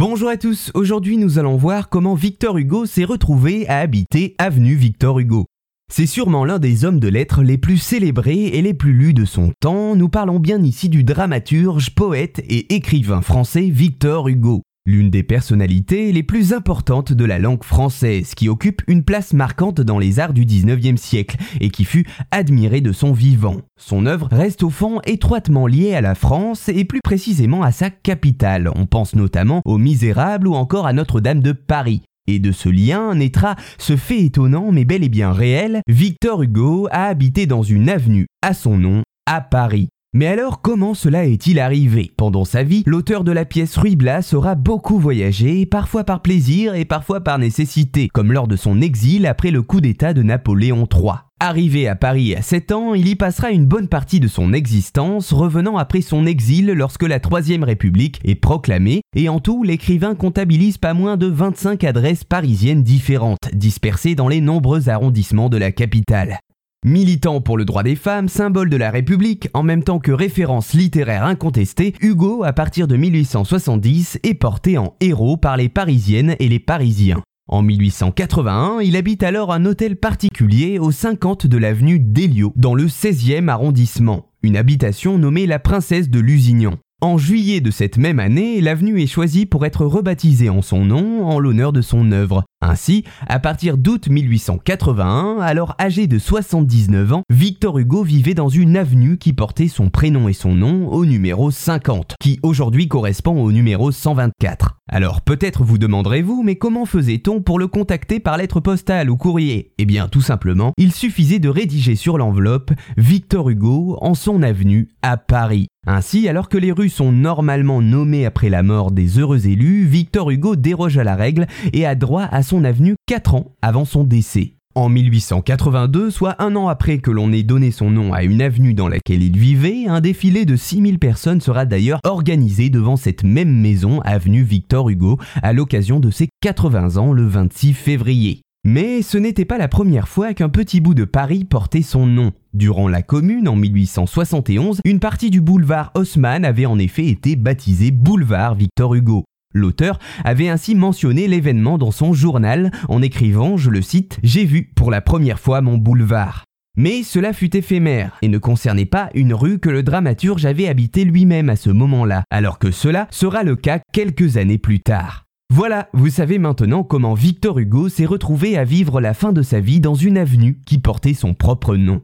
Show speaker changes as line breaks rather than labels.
Bonjour à tous, aujourd'hui nous allons voir comment Victor Hugo s'est retrouvé à habiter avenue Victor Hugo. C'est sûrement l'un des hommes de lettres les plus célébrés et les plus lus de son temps, nous parlons bien ici du dramaturge, poète et écrivain français Victor Hugo l'une des personnalités les plus importantes de la langue française, qui occupe une place marquante dans les arts du 19e siècle et qui fut admirée de son vivant. Son œuvre reste au fond étroitement liée à la France et plus précisément à sa capitale. On pense notamment aux Misérables ou encore à Notre-Dame de Paris. Et de ce lien naîtra ce fait étonnant mais bel et bien réel, Victor Hugo a habité dans une avenue à son nom à Paris. Mais alors comment cela est-il arrivé? Pendant sa vie, l'auteur de la pièce Ruy Blas aura beaucoup voyagé, parfois par plaisir et parfois par nécessité, comme lors de son exil après le coup d'état de Napoléon III. Arrivé à Paris à 7 ans, il y passera une bonne partie de son existence, revenant après son exil lorsque la Troisième République est proclamée, et en tout, l'écrivain comptabilise pas moins de 25 adresses parisiennes différentes, dispersées dans les nombreux arrondissements de la capitale. Militant pour le droit des femmes, symbole de la République, en même temps que référence littéraire incontestée, Hugo, à partir de 1870, est porté en héros par les Parisiennes et les Parisiens. En 1881, il habite alors un hôtel particulier au 50 de l'avenue d'Héliot, dans le 16e arrondissement, une habitation nommée la Princesse de Lusignan. En juillet de cette même année, l'avenue est choisie pour être rebaptisée en son nom en l'honneur de son œuvre. Ainsi, à partir d'août 1881, alors âgé de 79 ans, Victor Hugo vivait dans une avenue qui portait son prénom et son nom au numéro 50, qui aujourd'hui correspond au numéro 124. Alors peut-être vous demanderez-vous, mais comment faisait-on pour le contacter par lettre postale ou courrier? Eh bien tout simplement, il suffisait de rédiger sur l'enveloppe Victor Hugo en son avenue à Paris. Ainsi, alors que les rues sont normalement nommées après la mort des heureux élus, Victor Hugo déroge à la règle et a droit à son avenue 4 ans avant son décès. En 1882, soit un an après que l'on ait donné son nom à une avenue dans laquelle il vivait, un défilé de 6000 personnes sera d'ailleurs organisé devant cette même maison, avenue Victor Hugo, à l'occasion de ses 80 ans le 26 février. Mais ce n'était pas la première fois qu'un petit bout de Paris portait son nom. Durant la Commune, en 1871, une partie du boulevard Haussmann avait en effet été baptisée boulevard Victor Hugo. L'auteur avait ainsi mentionné l'événement dans son journal en écrivant, je le cite, J'ai vu pour la première fois mon boulevard. Mais cela fut éphémère et ne concernait pas une rue que le dramaturge avait habité lui-même à ce moment-là, alors que cela sera le cas quelques années plus tard. Voilà, vous savez maintenant comment Victor Hugo s'est retrouvé à vivre la fin de sa vie dans une avenue qui portait son propre nom.